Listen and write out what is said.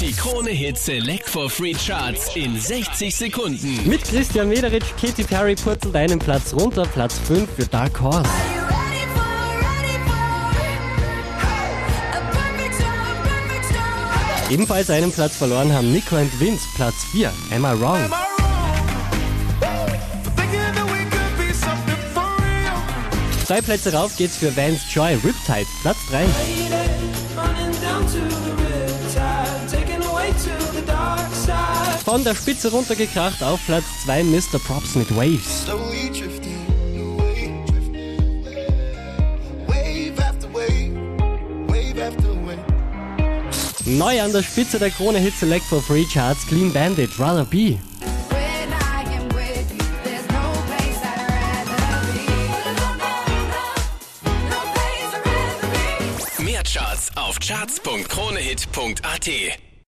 Die Krone Hit Select for Free Charts in 60 Sekunden. Mit Christian Mederich, Katy Perry purzelt einen Platz runter, Platz 5 für Dark Horse. Ebenfalls einen Platz verloren haben Nico und Vince, Platz 4, Am I Wrong? Zwei Plätze rauf geht's für Vance Joy, Riptide, Platz 3. Von der Spitze runtergekracht auf Platz 2 Mr. Props mit Waves. Neu an der Spitze der Krone Hit Select for Free Charts Clean Bandit, rather be. Mehr Charts auf charts.kronehit.at.